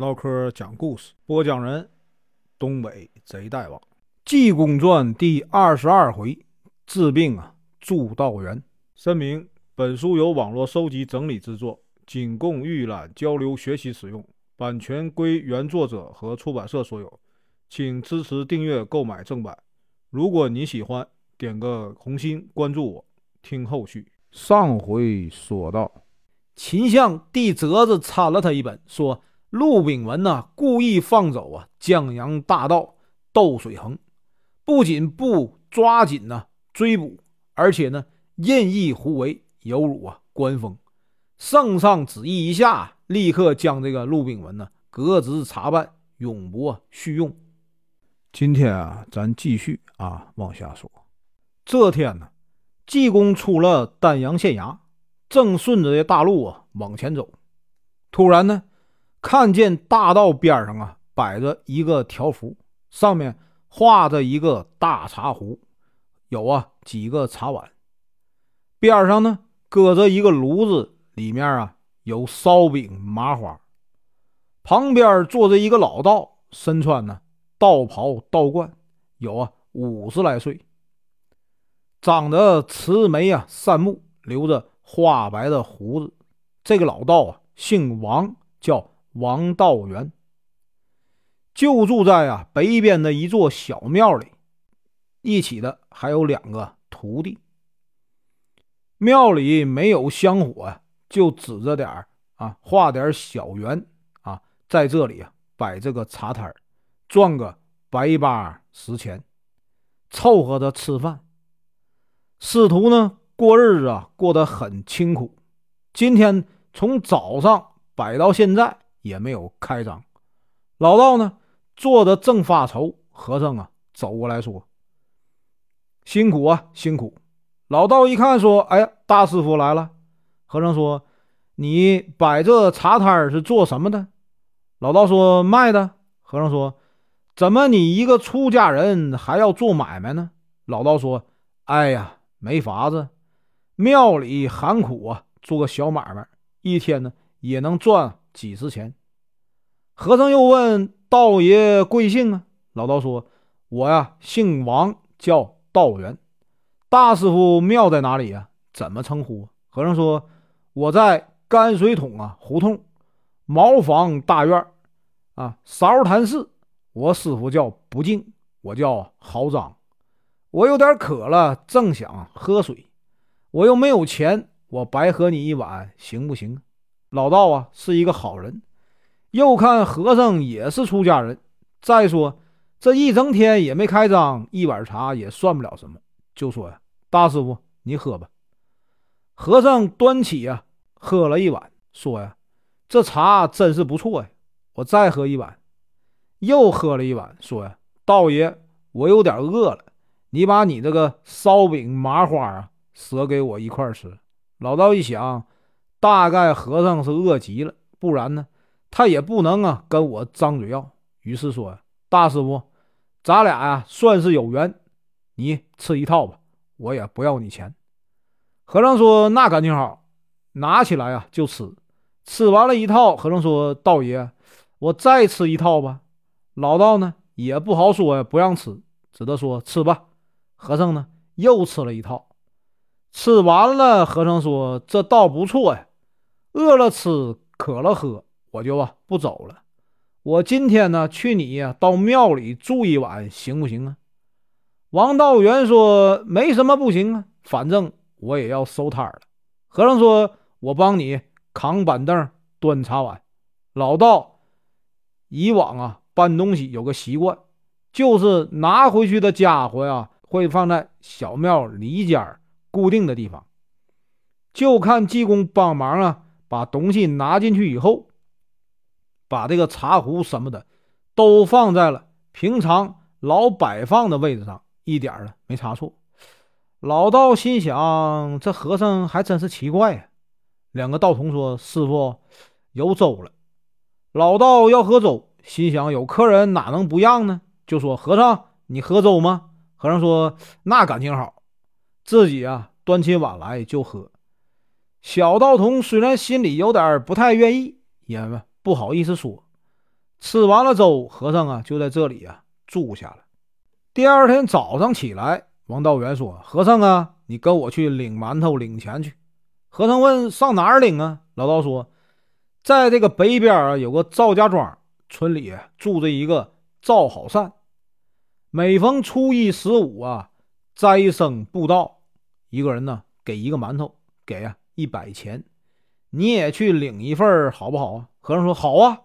唠嗑讲故事，播讲人：东北贼大王，《济公传》第二十二回，治病啊，助道员。声明：本书由网络收集整理制作，仅供预览、交流、学习使用，版权归原作者和出版社所有，请支持订阅、购买正版。如果你喜欢，点个红心，关注我，听后续。上回说到，秦相递折子参了他一本，说。陆炳文呢，故意放走啊江洋大盗窦水恒，不仅不抓紧呢追捕，而且呢任意胡为，有辱啊官风。圣上旨意一下，立刻将这个陆炳文呢革职查办，永不叙用。今天啊，咱继续啊往下说。这天呢，济公出了丹阳县衙，正顺着这大路啊往前走，突然呢。看见大道边上啊，摆着一个条幅，上面画着一个大茶壶，有啊几个茶碗，边上呢搁着一个炉子，里面啊有烧饼麻花，旁边坐着一个老道，身穿呢道袍道冠，有啊五十来岁，长得慈眉啊善目，留着花白的胡子。这个老道啊姓王，叫。王道元就住在啊北边的一座小庙里，一起的还有两个徒弟。庙里没有香火，就指着点儿啊，画点小圆啊，在这里啊摆这个茶摊儿，赚个百八十钱，凑合着吃饭。师徒呢过日子啊过得很清苦。今天从早上摆到现在。也没有开张，老道呢坐着正发愁，和尚啊走过来说：“辛苦啊，辛苦。”老道一看说：“哎呀，大师傅来了。”和尚说：“你摆这茶摊是做什么的？”老道说：“卖的。”和尚说：“怎么你一个出家人还要做买卖呢？”老道说：“哎呀，没法子，庙里寒苦啊，做个小买卖，一天呢也能赚。”几十钱，和尚又问道爷贵姓啊？老道说：“我呀，姓王，叫道元。大师傅庙在哪里呀？怎么称呼？”和尚说：“我在泔水桶啊胡同茅房大院啊勺潭寺。我师傅叫不敬，我叫豪张。我有点渴了，正想喝水，我又没有钱，我白喝你一碗行不行？”老道啊是一个好人，又看和尚也是出家人。再说这一整天也没开张，一碗茶也算不了什么。就说呀，大师傅你喝吧。和尚端起呀，喝了一碗，说呀，这茶真是不错呀。我再喝一碗，又喝了一碗，说呀，道爷我有点饿了，你把你这个烧饼麻花啊，舍给我一块吃。老道一想。大概和尚是饿极了，不然呢，他也不能啊跟我张嘴要。于是说：“大师傅，咱俩呀算是有缘，你吃一套吧，我也不要你钱。”和尚说：“那感情好，拿起来啊就吃。吃完了一套，和尚说：‘道爷，我再吃一套吧。’老道呢也不好说呀，不让吃，只得说：‘吃吧。’和尚呢又吃了一套，吃完了，和尚说：‘这道不错呀。’饿了吃，渴了喝，我就啊不走了。我今天呢去你呀到庙里住一晚，行不行啊？王道元说没什么不行啊，反正我也要收摊了。和尚说，我帮你扛板凳、端茶碗。老道以往啊搬东西有个习惯，就是拿回去的家伙呀会放在小庙里间固定的地方，就看济公帮忙啊。把东西拿进去以后，把这个茶壶什么的都放在了平常老摆放的位置上，一点儿没差错。老道心想：这和尚还真是奇怪呀。两个道童说：“师傅，有粥了。”老道要喝粥，心想：有客人哪能不让呢？就说：“和尚，你喝粥吗？”和尚说：“那感情好，自己啊端起碗来就喝。”小道童虽然心里有点不太愿意，也不好意思说。吃完了粥，和尚啊就在这里啊住下了。第二天早上起来，王道元说：“和尚啊，你跟我去领馒头、领钱去。”和尚问：“上哪儿领啊？”老道说：“在这个北边啊，有个赵家庄村里住着一个赵好善，每逢初一十五啊，斋生布道，一个人呢给一个馒头，给啊一百钱。你也去领一份好不好啊？”和尚说：“好啊。”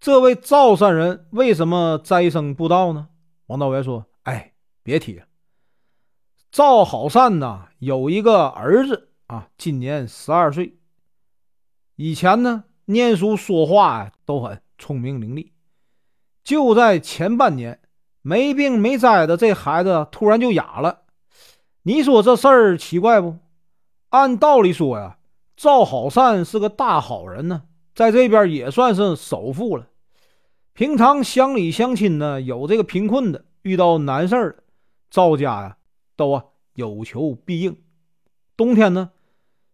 这位赵善人为什么斋生布道呢？王道元说。哎，别提了。赵好善呐，有一个儿子啊，今年十二岁。以前呢，念书说话呀都很聪明伶俐。就在前半年，没病没灾的，这孩子突然就哑了。你说这事儿奇怪不？按道理说呀，赵好善是个大好人呢，在这边也算是首富了。平常乡里乡亲呢，有这个贫困的。遇到难事儿，赵家呀都啊有求必应。冬天呢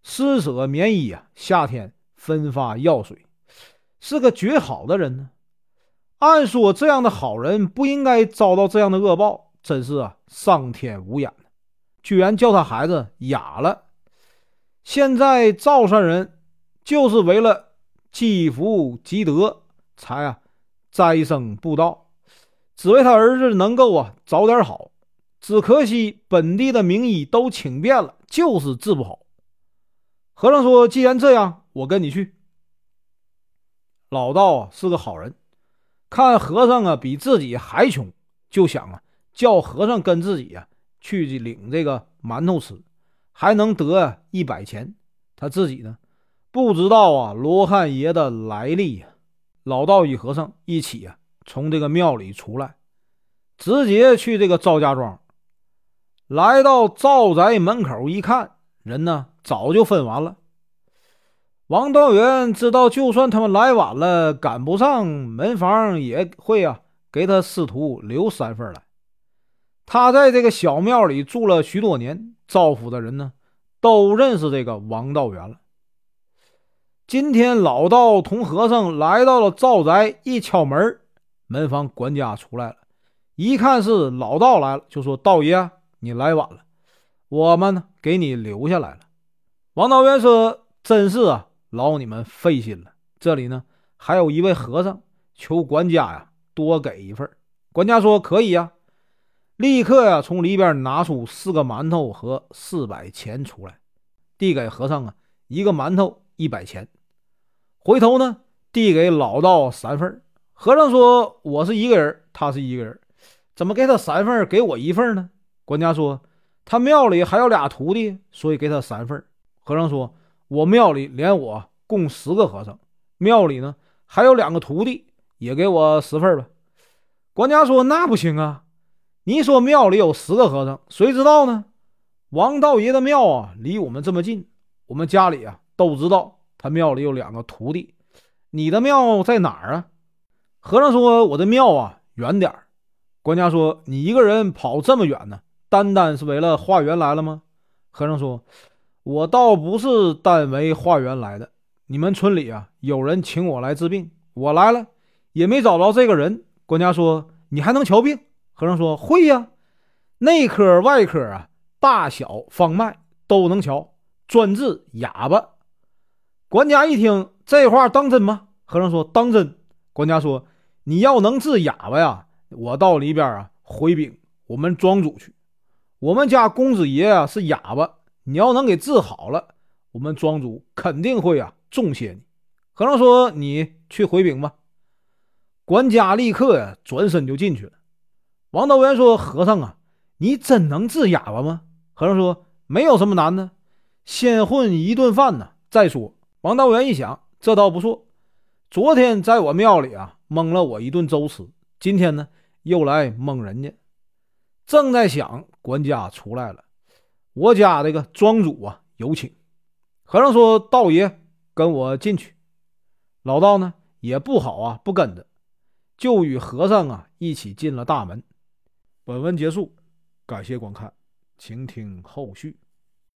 施舍棉衣啊，夏天分发药水，是个绝好的人呢。按说这样的好人不应该遭到这样的恶报，真是啊上天无眼居然叫他孩子哑了。现在赵善人就是为了积福积德，才啊斋生布道。只为他儿子能够啊早点好，只可惜本地的名医都请遍了，就是治不好。和尚说：“既然这样，我跟你去。”老道啊是个好人，看和尚啊比自己还穷，就想啊叫和尚跟自己呀去领这个馒头吃，还能得一百钱。他自己呢不知道啊罗汉爷的来历呀。老道与和尚一起呀。从这个庙里出来，直接去这个赵家庄。来到赵宅门口一看，人呢早就分完了。王道元知道，就算他们来晚了，赶不上门房，也会啊给他师徒留三份来。他在这个小庙里住了许多年，赵府的人呢都认识这个王道元了。今天老道同和尚来到了赵宅，一敲门门房管家出来了，一看是老道来了，就说：“道爷，你来晚了，我们呢给你留下来了。”王道元说：“真是啊，劳你们费心了。这里呢还有一位和尚，求管家呀多给一份。”管家说：“可以呀。”立刻呀从里边拿出四个馒头和四百钱出来，递给和尚啊一个馒头一百钱，回头呢递给老道三份。和尚说：“我是一个人，他是一个人，怎么给他三份，给我一份呢？”管家说：“他庙里还有俩徒弟，所以给他三份。”和尚说：“我庙里连我共十个和尚，庙里呢还有两个徒弟，也给我十份吧。”管家说：“那不行啊！你说庙里有十个和尚，谁知道呢？王道爷的庙啊，离我们这么近，我们家里啊都知道他庙里有两个徒弟。你的庙在哪儿啊？”和尚说：“我的庙啊，远点儿。”管家说：“你一个人跑这么远呢，单单是为了化缘来了吗？”和尚说：“我倒不是单为化缘来的。你们村里啊，有人请我来治病，我来了也没找着这个人。”管家说：“你还能瞧病？”和尚说：“会呀，内科外科啊，大小方脉都能瞧，专治哑巴。”管家一听这话当真吗？和尚说：“当真。”管家说。你要能治哑巴呀，我到里边啊回禀我们庄主去。我们家公子爷啊是哑巴，你要能给治好了，我们庄主肯定会啊重谢你。和尚说：“你去回禀吧。”管家立刻呀转身就进去了。王道元说：“和尚啊，你真能治哑巴吗？”和尚说：“没有什么难的，先混一顿饭呢再说。”王道元一想，这倒不错。昨天在我庙里啊。蒙了我一顿粥吃，今天呢又来蒙人家，正在想，管家出来了，我家这个庄主啊有请。和尚说：“道爷跟我进去。”老道呢也不好啊，不跟着，就与和尚啊一起进了大门。本文结束，感谢观看，请听后续。